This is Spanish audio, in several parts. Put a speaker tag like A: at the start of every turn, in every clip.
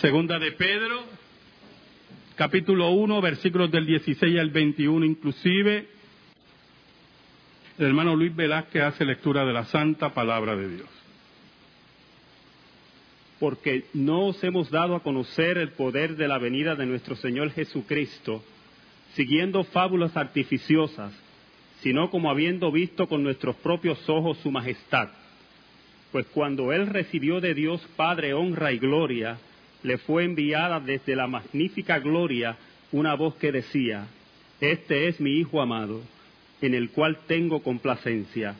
A: Segunda de Pedro, capítulo 1, versículos del 16 al 21 inclusive. El hermano Luis Velázquez hace lectura de la santa palabra de Dios.
B: Porque no os hemos dado a conocer el poder de la venida de nuestro Señor Jesucristo, siguiendo fábulas artificiosas, sino como habiendo visto con nuestros propios ojos su majestad. Pues cuando Él recibió de Dios Padre honra y gloria, le fue enviada desde la magnífica gloria una voz que decía, Este es mi Hijo amado, en el cual tengo complacencia.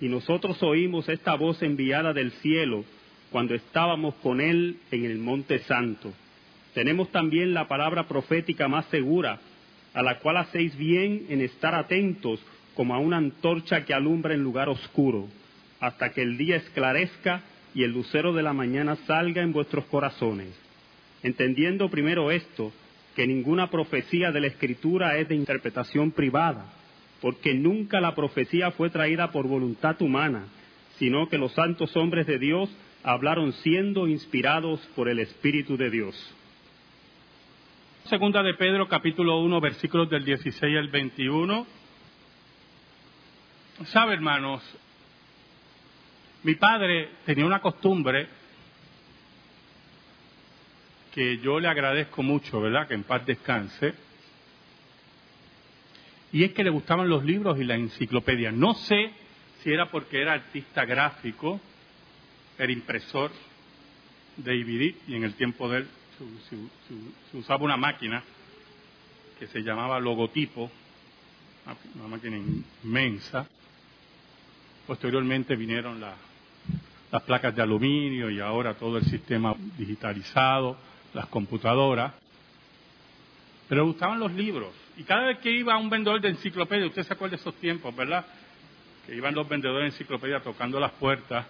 B: Y nosotros oímos esta voz enviada del cielo cuando estábamos con Él en el Monte Santo. Tenemos también la palabra profética más segura, a la cual hacéis bien en estar atentos como a una antorcha que alumbra en lugar oscuro, hasta que el día esclarezca y el lucero de la mañana salga en vuestros corazones. Entendiendo primero esto, que ninguna profecía de la Escritura es de interpretación privada, porque nunca la profecía fue traída por voluntad humana, sino que los santos hombres de Dios hablaron siendo inspirados por el Espíritu de Dios.
A: Segunda de Pedro, capítulo 1, versículos del 16 al 21. Sabe, hermanos, mi padre tenía una costumbre que yo le agradezco mucho, ¿verdad? Que en paz descanse. Y es que le gustaban los libros y la enciclopedia. No sé si era porque era artista gráfico, era impresor de DVD y en el tiempo de él se, usaba una máquina que se llamaba logotipo, una máquina inmensa. Posteriormente vinieron las placas de aluminio y ahora todo el sistema digitalizado las computadoras, pero le gustaban los libros. Y cada vez que iba a un vendedor de enciclopedia, usted se acuerda de esos tiempos, ¿verdad? Que iban los vendedores de enciclopedia tocando las puertas,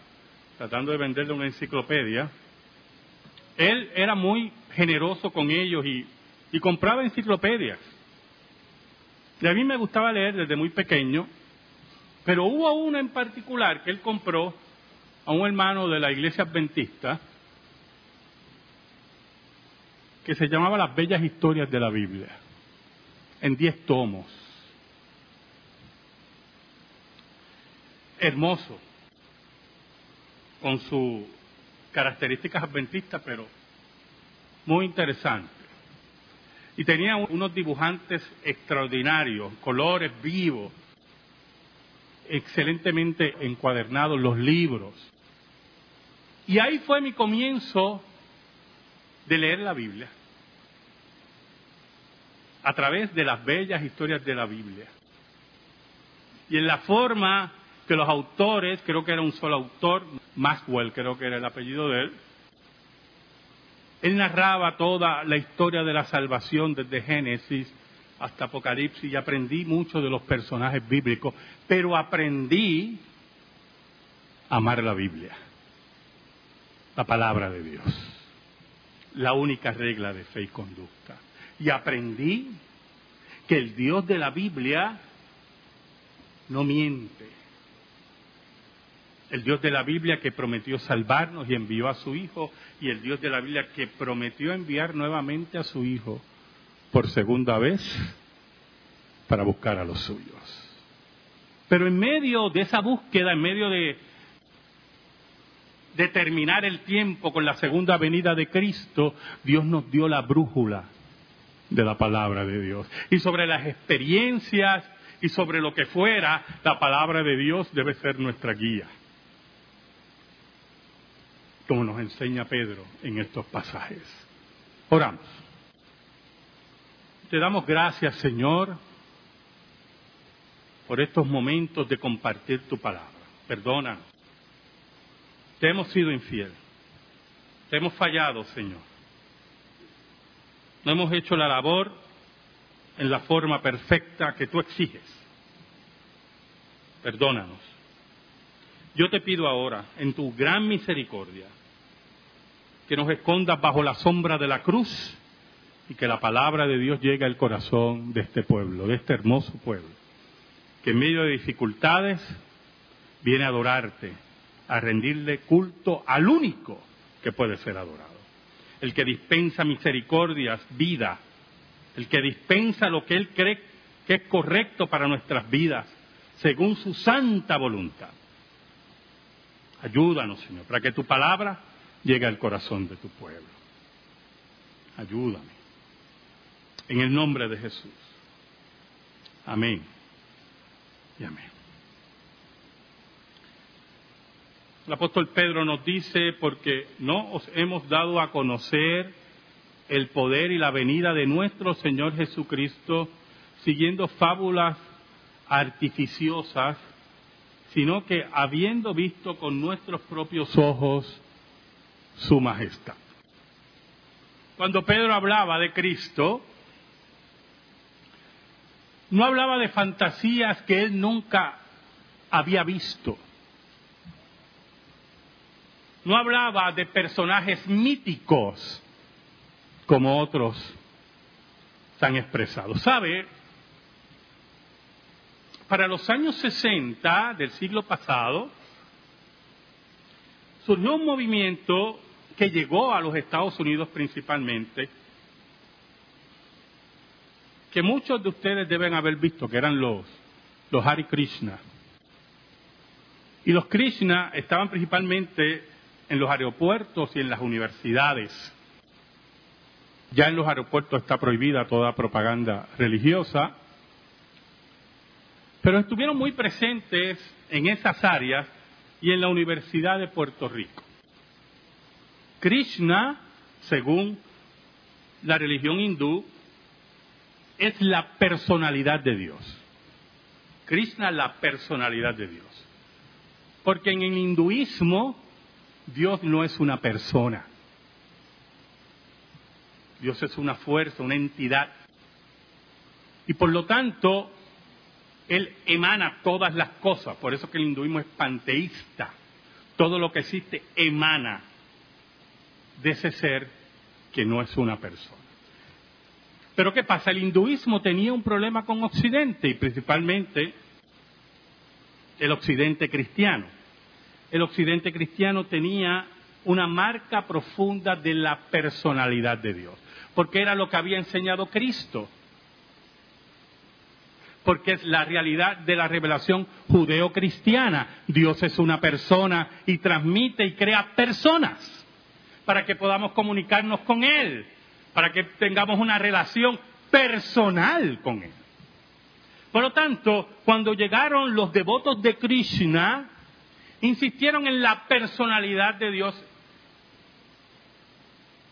A: tratando de venderle una enciclopedia. Él era muy generoso con ellos y, y compraba enciclopedias. Y a mí me gustaba leer desde muy pequeño, pero hubo una en particular que él compró a un hermano de la iglesia adventista, que se llamaba Las Bellas Historias de la Biblia, en diez tomos. Hermoso, con sus características adventistas, pero muy interesante. Y tenía unos dibujantes extraordinarios, colores vivos, excelentemente encuadernados los libros. Y ahí fue mi comienzo de leer la Biblia a través de las bellas historias de la Biblia. Y en la forma que los autores, creo que era un solo autor, Maxwell creo que era el apellido de él, él narraba toda la historia de la salvación desde Génesis hasta Apocalipsis y aprendí mucho de los personajes bíblicos, pero aprendí a amar la Biblia, la palabra de Dios la única regla de fe y conducta. Y aprendí que el Dios de la Biblia no miente. El Dios de la Biblia que prometió salvarnos y envió a su Hijo, y el Dios de la Biblia que prometió enviar nuevamente a su Hijo por segunda vez para buscar a los suyos. Pero en medio de esa búsqueda, en medio de determinar el tiempo con la segunda venida de Cristo, Dios nos dio la brújula de la palabra de Dios. Y sobre las experiencias y sobre lo que fuera, la palabra de Dios debe ser nuestra guía. Como nos enseña Pedro en estos pasajes. Oramos. Te damos gracias, Señor, por estos momentos de compartir tu palabra. Perdónanos te hemos sido infiel. Te hemos fallado, Señor. No hemos hecho la labor en la forma perfecta que tú exiges. Perdónanos. Yo te pido ahora, en tu gran misericordia, que nos escondas bajo la sombra de la cruz y que la palabra de Dios llegue al corazón de este pueblo, de este hermoso pueblo, que en medio de dificultades viene a adorarte, a rendirle culto al único que puede ser adorado. el que dispensa misericordias, vida, el que dispensa lo que Él cree que es correcto para nuestras vidas, según su santa voluntad. Ayúdanos, Señor, para que tu palabra llegue al corazón de tu pueblo. Ayúdame. En el nombre de Jesús. Amén. Y amén. El apóstol Pedro nos dice, porque no os hemos dado a conocer el poder y la venida de nuestro Señor Jesucristo siguiendo fábulas artificiosas, sino que habiendo visto con nuestros propios ojos su majestad. Cuando Pedro hablaba de Cristo, no hablaba de fantasías que él nunca había visto. No hablaba de personajes míticos como otros han expresado. ¿Sabe? Para los años 60 del siglo pasado, surgió un movimiento que llegó a los Estados Unidos principalmente, que muchos de ustedes deben haber visto, que eran los, los Hare Krishna. Y los Krishna estaban principalmente en los aeropuertos y en las universidades. Ya en los aeropuertos está prohibida toda propaganda religiosa, pero estuvieron muy presentes en esas áreas y en la Universidad de Puerto Rico. Krishna, según la religión hindú, es la personalidad de Dios. Krishna, la personalidad de Dios. Porque en el hinduismo Dios no es una persona. Dios es una fuerza, una entidad. Y por lo tanto, Él emana todas las cosas. Por eso que el hinduismo es panteísta. Todo lo que existe emana de ese ser que no es una persona. Pero ¿qué pasa? El hinduismo tenía un problema con Occidente y principalmente el Occidente cristiano. El Occidente cristiano tenía una marca profunda de la personalidad de Dios, porque era lo que había enseñado Cristo, porque es la realidad de la revelación judeo-cristiana. Dios es una persona y transmite y crea personas para que podamos comunicarnos con Él, para que tengamos una relación personal con Él. Por lo tanto, cuando llegaron los devotos de Krishna, insistieron en la personalidad de Dios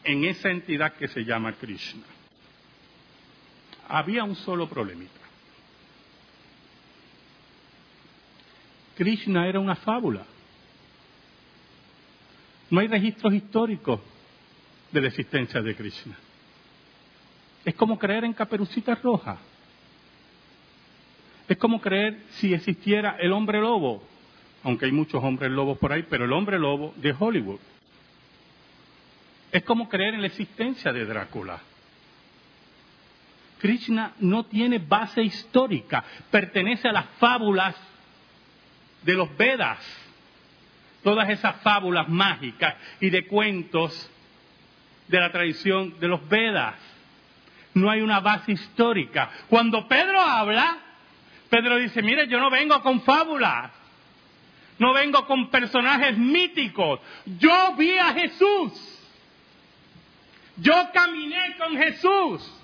A: en esa entidad que se llama Krishna. Había un solo problemita. Krishna era una fábula. No hay registros históricos de la existencia de Krishna. Es como creer en caperucita roja. Es como creer si existiera el hombre lobo, aunque hay muchos hombres lobos por ahí, pero el hombre lobo de Hollywood. Es como creer en la existencia de Drácula. Krishna no tiene base histórica, pertenece a las fábulas de los Vedas todas esas fábulas mágicas y de cuentos de la tradición de los Vedas. No hay una base histórica. Cuando Pedro habla, Pedro dice, mire, yo no vengo con fábulas, no vengo con personajes míticos, yo vi a Jesús, yo caminé con Jesús.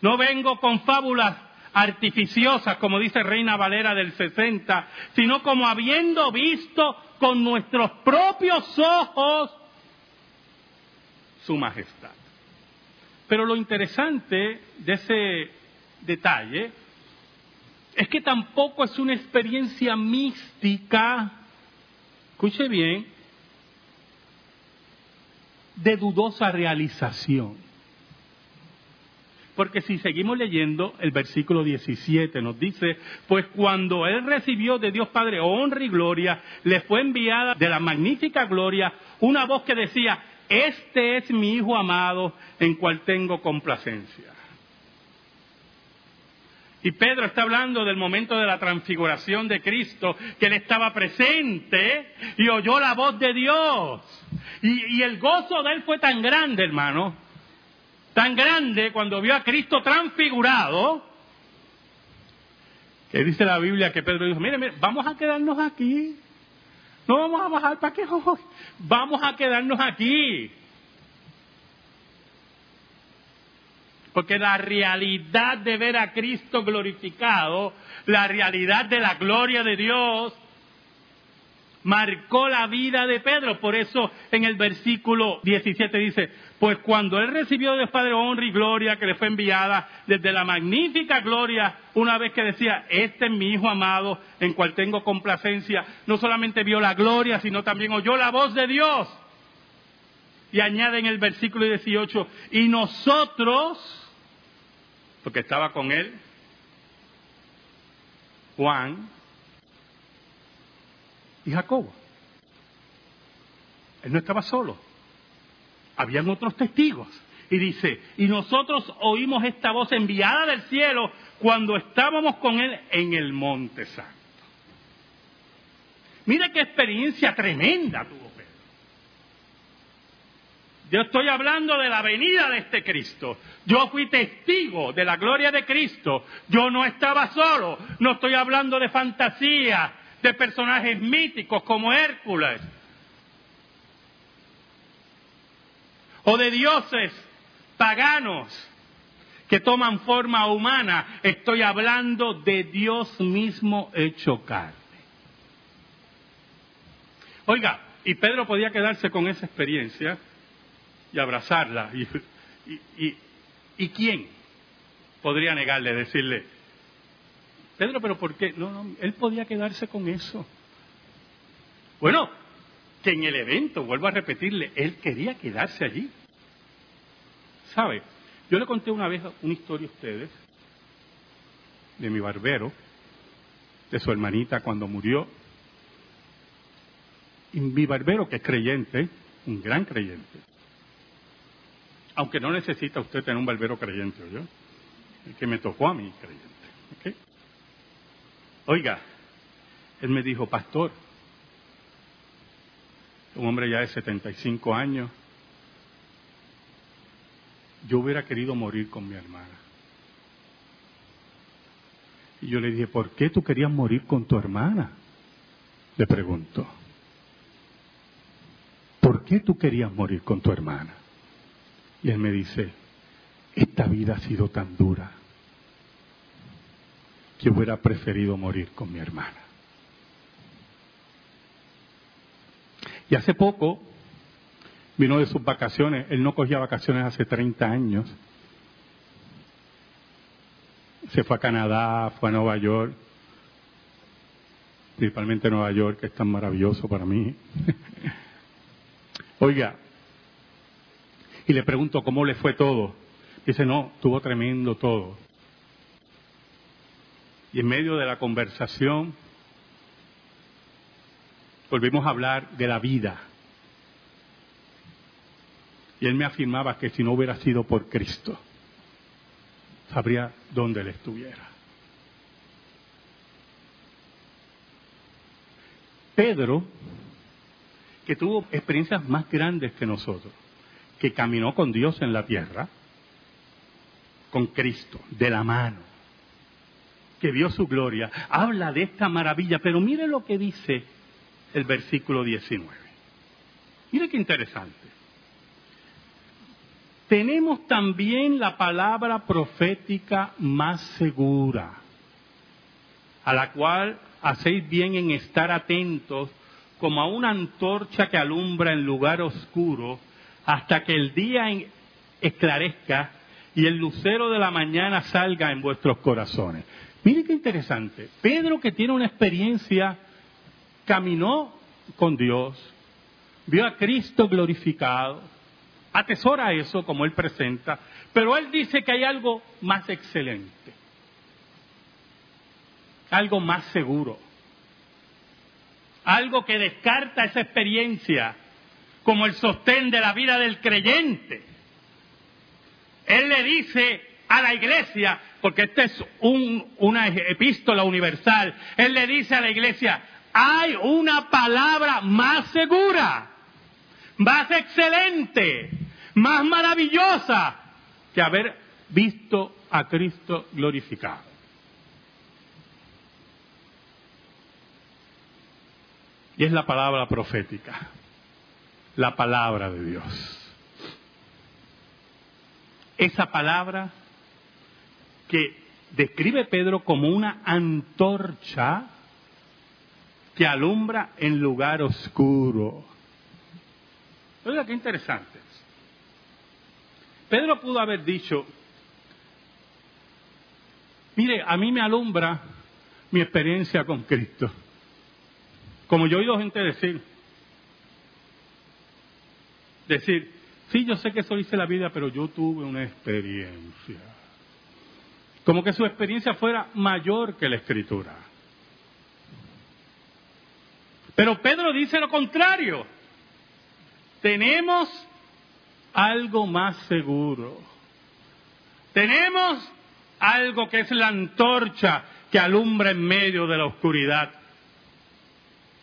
A: No vengo con fábulas artificiosas, como dice Reina Valera del 60, sino como habiendo visto con nuestros propios ojos su majestad. Pero lo interesante de ese detalle es que tampoco es una experiencia mística, escuche bien, de dudosa realización. Porque si seguimos leyendo, el versículo 17 nos dice, pues cuando él recibió de Dios Padre honra y gloria, le fue enviada de la magnífica gloria una voz que decía, este es mi Hijo amado en cual tengo complacencia. Y Pedro está hablando del momento de la transfiguración de Cristo, que él estaba presente y oyó la voz de Dios. Y, el gozo de él fue tan grande, hermano, tan grande cuando vio a Cristo transfigurado, que dice la Biblia que Pedro dijo, mire, mire, vamos a quedarnos aquí. No vamos a bajar para qué Vamos a quedarnos aquí. Porque la realidad de ver a Cristo glorificado, la realidad de la gloria de Dios, marcó la vida de Pedro. Por eso en el versículo 17 dice, pues cuando él recibió del Padre honra y gloria que le fue enviada desde la magnífica gloria, una vez que decía, este es mi Hijo amado en cual tengo complacencia, no solamente vio la gloria, sino también oyó la voz de Dios. Y añade en el versículo 18, y nosotros, porque estaba con él, Juan y Jacobo. Él no estaba solo habían otros testigos. Y dice, y nosotros oímos esta voz enviada del cielo cuando estábamos con él en el monte santo. Mire qué experiencia tremenda tuvo Pedro. Yo estoy hablando de la venida de este Cristo. Yo fui testigo de la gloria de Cristo. Yo no estaba solo. No estoy hablando de fantasía, de personajes míticos como Hércules o de dioses paganos que toman forma humana. Estoy hablando de Dios mismo hecho carne. Oiga, y Pedro podía quedarse con esa experiencia y abrazarla. ¿Y, y, quién podría negarle, decirle, Pedro, pero ¿por qué? No, no, él podía quedarse con eso. Bueno, que en el evento, vuelvo a repetirle, él quería quedarse allí. ¿Sabe? Yo le conté una vez una historia a ustedes de mi barbero, de su hermanita cuando murió. Y mi barbero, que es creyente, un gran creyente, aunque no necesita usted tener un barbero creyente, yo, el que me tocó a mí creyente. Oiga, él me dijo, pastor, un hombre ya de 75 años, yo hubiera querido morir con mi hermana. Y yo le dije, ¿por qué tú querías morir con tu hermana? Le pregunto. ¿Por qué tú querías morir con tu hermana? Y él me dice, esta vida ha sido tan dura que hubiera preferido morir con mi hermana. Y hace poco vino de sus vacaciones, él no cogía vacaciones hace 30 años. Se fue a Canadá, fue a Nueva York, principalmente Nueva York, que es tan maravilloso para mí. Oiga, y le pregunto cómo le fue todo. Dice, no, tuvo tremendo todo. Y en medio de la conversación, volvimos a hablar de la vida. Y él me afirmaba que si no hubiera sido por Cristo, sabría dónde él estuviera. Pedro, que tuvo experiencias más grandes que nosotros, que caminó con Dios en la tierra, con Cristo, de la mano, que vio su gloria, habla de esta maravilla, pero mire lo que dice el versículo 19. Mire qué interesante. Tenemos también la palabra profética más segura, a la cual hacéis bien en estar atentos como a una antorcha que alumbra en lugar oscuro hasta que el día esclarezca y el lucero de la mañana salga en vuestros corazones. Mire qué interesante. Pedro que tiene una experiencia caminó con Dios, vio a Cristo glorificado, atesora eso como él presenta, pero él dice que hay algo más excelente, algo más seguro, algo que descarta esa experiencia como el sostén de la vida del creyente. Él le dice a la iglesia, porque esta es una epístola universal, él le dice a la iglesia, hay una palabra más segura, más excelente, más maravillosa que haber visto a Cristo glorificado. Y es la palabra profética, la palabra de Dios. Esa palabra que describe Pedro como una antorcha que alumbra en lugar oscuro. Oiga, qué interesante. Pedro pudo haber dicho, mire, a mí me alumbra mi experiencia con Cristo. Como yo he oído gente decir, decir, sí, yo sé que eso dice la vida, pero yo tuve una experiencia. Como que su experiencia fuera mayor que la escritura. Pero Pedro dice lo contrario. Tenemos algo más seguro. Tenemos algo que es la antorcha que alumbra en medio de la oscuridad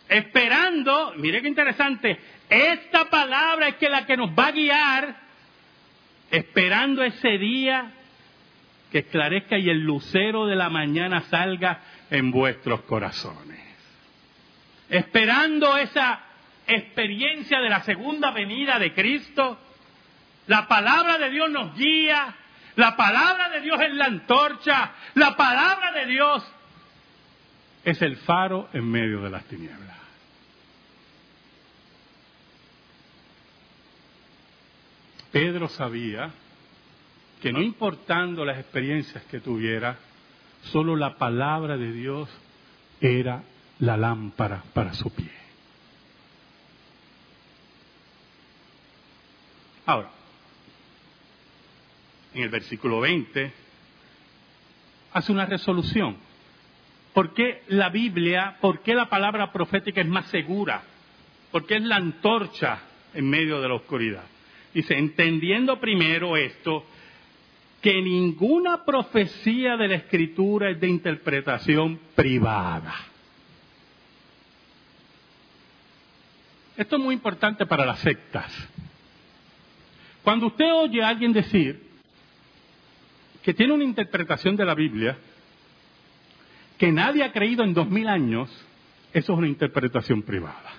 A: esperando, mire qué interesante, esta palabra es que la que nos va a guiar, esperando ese día que esclarezca y el lucero de la mañana salga en vuestros corazones. Esperando esa experiencia de la segunda venida de Cristo, la palabra de Dios nos guía, la palabra de Dios es la antorcha, la palabra de Dios es el faro en medio de las tinieblas. Pedro sabía que no importando las experiencias que tuviera, solo la palabra de Dios era la lámpara para su pie. Ahora, en el versículo 20, hace una resolución. ¿Por qué la Biblia, por qué la palabra profética es más segura? Porque es la antorcha en medio de la oscuridad. Dice, entendiendo primero esto, que ninguna profecía de la escritura es de interpretación privada. Esto es muy importante para las sectas. Cuando usted oye a alguien decir que tiene una interpretación de la Biblia que nadie ha creído en dos mil años, eso es una interpretación privada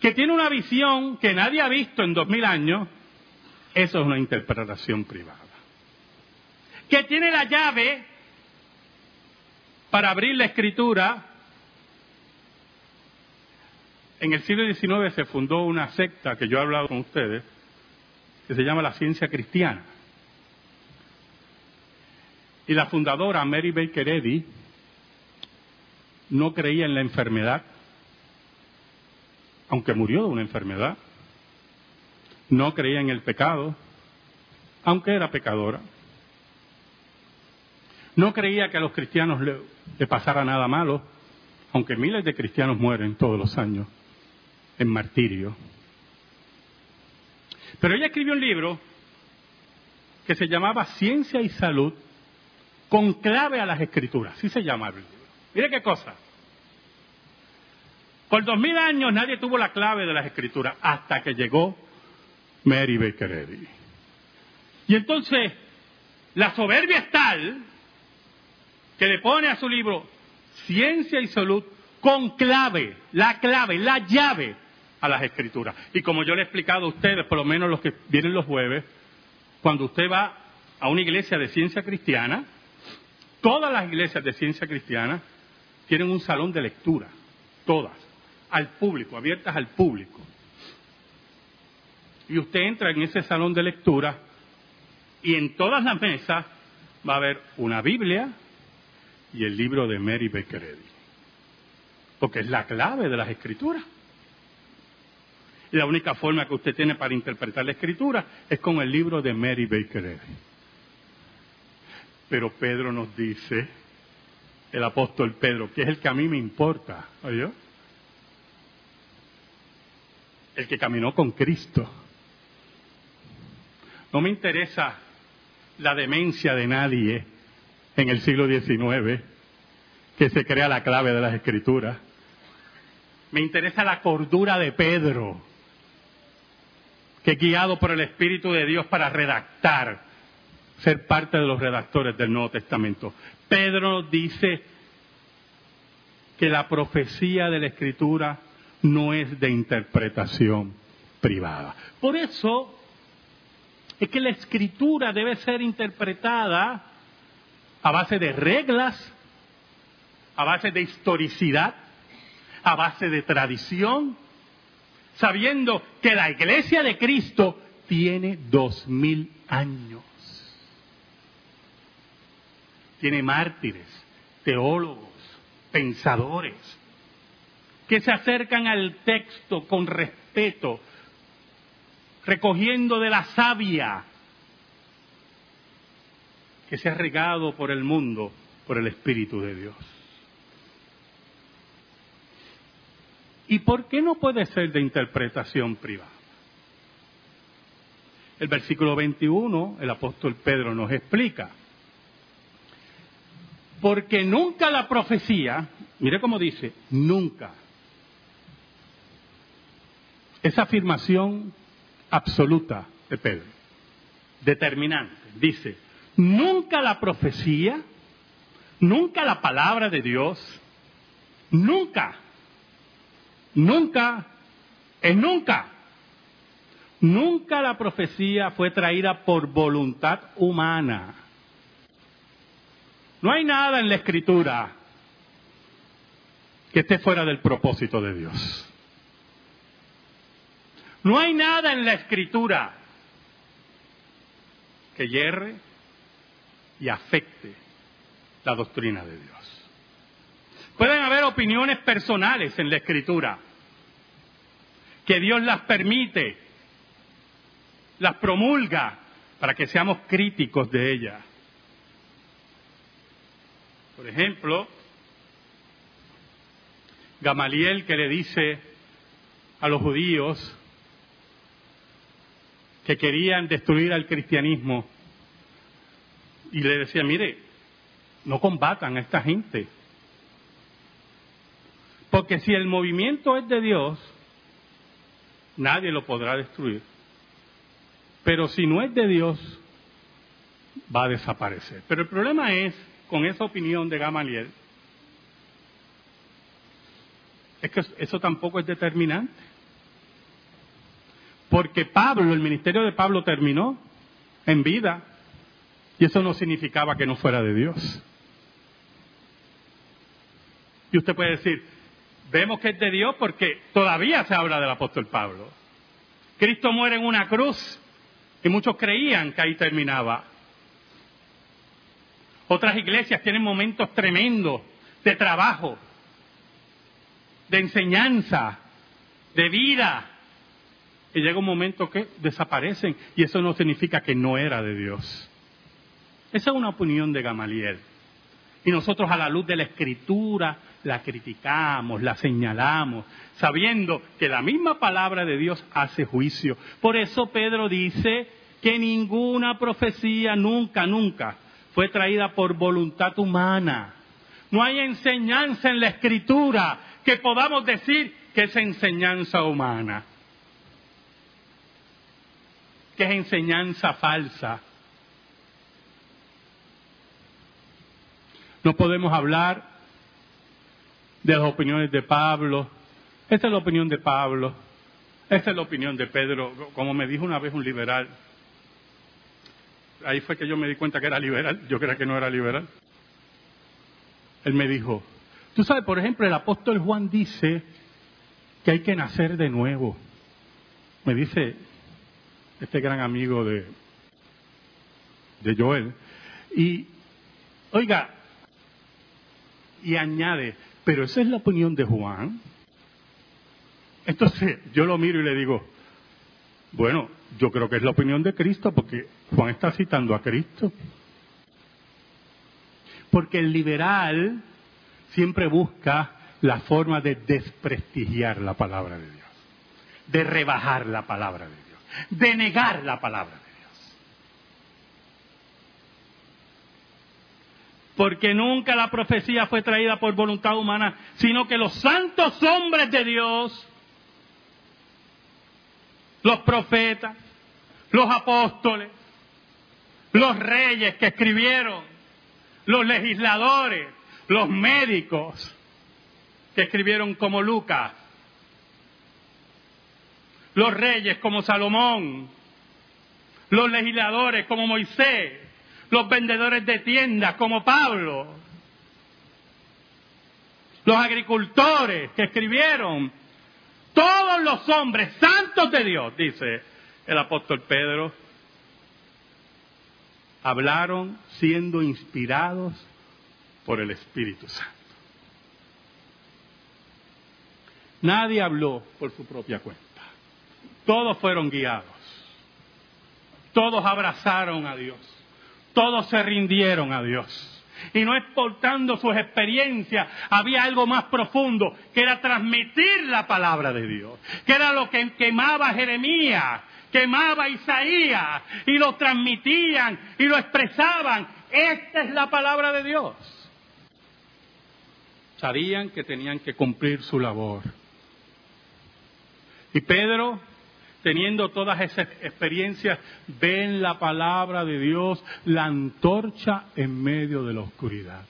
A: que tiene una visión que nadie ha visto en dos mil años, eso es una interpretación privada. Que tiene la llave para abrir la escritura. En el siglo XIX se fundó una secta que yo he hablado con ustedes, que se llama la ciencia cristiana. Y la fundadora, Mary Baker Eddy, no creía en la enfermedad, aunque murió de una enfermedad. No creía en el pecado, aunque era pecadora. No creía que a los cristianos le, pasara nada malo, aunque miles de cristianos mueren todos los años en martirio. Pero ella escribió un libro que se llamaba Ciencia y Salud con clave a las escrituras. Así se llama el libro. Mire qué cosa. Por dos mil años nadie tuvo la clave de las escrituras hasta que llegó Mary Baker Eddy. Y entonces la soberbia es tal que le pone a su libro Ciencia y Salud con clave, la clave, la llave a las escrituras. Y como yo le he explicado a ustedes, por lo menos los que vienen los jueves, cuando usted va a una iglesia de ciencia cristiana, todas las iglesias de ciencia cristiana tienen un salón de lectura, todas al público, abiertas al público. Y usted entra en ese salón de lectura y en todas las mesas va a haber una Biblia y el libro de Mary Baker Eddy. Porque es la clave de las escrituras. Y la única forma que usted tiene para interpretar la escritura es con el libro de Mary Baker Eddy. Pero Pedro nos dice, el apóstol Pedro, que es el que a mí me importa, ¿oyó? el que caminó con Cristo. No me interesa la demencia de nadie en el siglo XIX que se crea la clave de las escrituras. Me interesa la cordura de Pedro, que guiado por el Espíritu de Dios para redactar, ser parte de los redactores del Nuevo Testamento. Pedro dice que la profecía de la Escritura no es de interpretación privada. Por eso es que la Escritura debe ser interpretada a base de reglas, a base de historicidad, a base de tradición, sabiendo que la iglesia de Cristo tiene dos mil años. Tiene mártires, teólogos, pensadores, que se acercan al texto con respeto, recogiendo de la savia que se ha regado por el mundo por el Espíritu de Dios. ¿Y por qué no puede ser de interpretación privada? El versículo 21, el apóstol Pedro nos explica. Porque nunca la profecía, mire cómo dice, nunca. Esa afirmación absoluta de Pedro, determinante, dice, nunca la profecía, nunca la palabra de Dios, nunca Nunca, es nunca. Nunca la profecía fue traída por voluntad humana. No hay nada en la escritura que esté fuera del propósito de Dios. No hay nada en la escritura que hierre y afecte la doctrina de Dios. Pueden haber opiniones personales en la escritura, que Dios las permite, las promulga para que seamos críticos de ellas. Por ejemplo, Gamaliel que le dice a los judíos que querían destruir al cristianismo y le decía, mire, no combatan a esta gente, porque si el movimiento es de Dios, nadie lo podrá destruir. Pero si no es de Dios, va a desaparecer. Pero el problema es, con esa opinión de Gamaliel, es que eso tampoco es determinante. Porque Pablo, el ministerio de Pablo terminó en vida, y eso no significaba que no fuera de Dios. Y usted puede decir, Vemos que es de Dios porque todavía se habla del apóstol Pablo. Cristo muere en una cruz y muchos creían que ahí terminaba. Otras iglesias tienen momentos tremendos de trabajo, de enseñanza, de vida. Y llega un momento que desaparecen y eso no significa que no era de Dios. Esa es una opinión de Gamaliel. Y nosotros a la luz de la escritura la criticamos, la señalamos, sabiendo que la misma palabra de Dios hace juicio. Por eso Pedro dice que ninguna profecía nunca, nunca fue traída por voluntad humana. No hay enseñanza en la escritura que podamos decir que es enseñanza humana, que es enseñanza falsa. No podemos hablar de las opiniones de Pablo. Esta es la opinión de Pablo. Esta es la opinión de Pedro. Como me dijo una vez un liberal. Ahí fue que yo me di cuenta que era liberal. Yo creía que no era liberal. Él me dijo, tú sabes, por ejemplo, el apóstol Juan dice que hay que nacer de nuevo. Me dice este gran amigo de, de Joel. Y, oiga, y añade, pero esa es la opinión de Juan. Entonces yo lo miro y le digo, bueno, yo creo que es la opinión de Cristo porque Juan está citando a Cristo. Porque el liberal siempre busca la forma de desprestigiar la palabra de Dios, de rebajar la palabra de Dios, de negar la palabra de Dios. porque nunca la profecía fue traída por voluntad humana, sino que los santos hombres de Dios, los profetas, los apóstoles, los reyes que escribieron, los legisladores, los médicos que escribieron como Lucas, los reyes como Salomón, los legisladores como Moisés, los vendedores de tiendas como Pablo, los agricultores que escribieron, todos los hombres santos de Dios, dice el apóstol Pedro, hablaron siendo inspirados por el Espíritu Santo. Nadie habló por su propia cuenta. Todos fueron guiados. Todos abrazaron a Dios. Todos se rindieron a Dios. Y no exportando sus experiencias, había algo más profundo, que era transmitir la palabra de Dios, que era lo que quemaba Jeremías, quemaba Isaías, y lo transmitían y lo expresaban. Esta es la palabra de Dios. Sabían que tenían que cumplir su labor. Y Pedro teniendo todas esas experiencias, ven la palabra de Dios, la antorcha en medio de la oscuridad.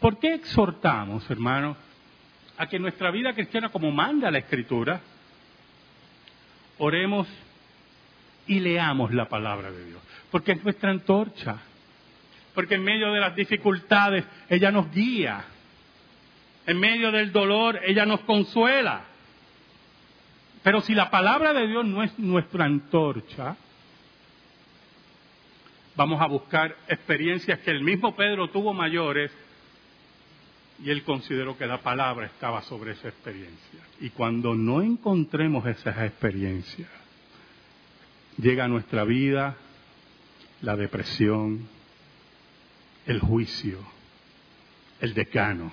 A: ¿Por qué exhortamos, hermanos, a que nuestra vida cristiana, como manda la Escritura, oremos y leamos la palabra de Dios? Porque es nuestra antorcha. Porque en medio de las dificultades ella nos guía. En medio del dolor ella nos consuela. Pero si la palabra de Dios no es nuestra antorcha, vamos a buscar experiencias que el mismo Pedro tuvo mayores y él consideró que la palabra estaba sobre esa experiencia. Y cuando no encontremos esas experiencias, llega a nuestra vida la depresión, el juicio, el decano,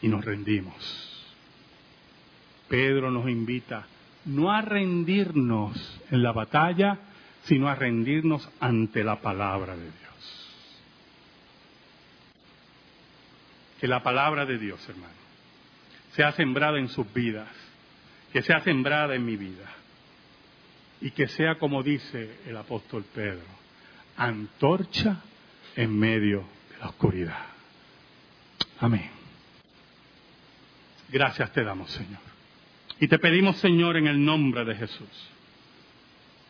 A: y nos rendimos. Pedro nos invita no a rendirnos en la batalla, sino a rendirnos ante la palabra de Dios. Que la palabra de Dios, hermano, sea sembrada en sus vidas, que sea sembrada en mi vida, y que sea como dice el apóstol Pedro, antorcha en medio de la oscuridad. Amén. Gracias te damos, Señor. Y te pedimos, Señor, en el nombre de Jesús,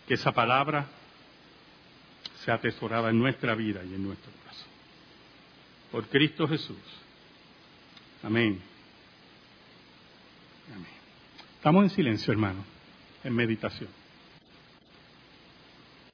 A: que esa palabra sea atesorada en nuestra vida y en nuestro corazón. Por Cristo Jesús. Amén. Amén. Estamos en silencio, hermano, en meditación.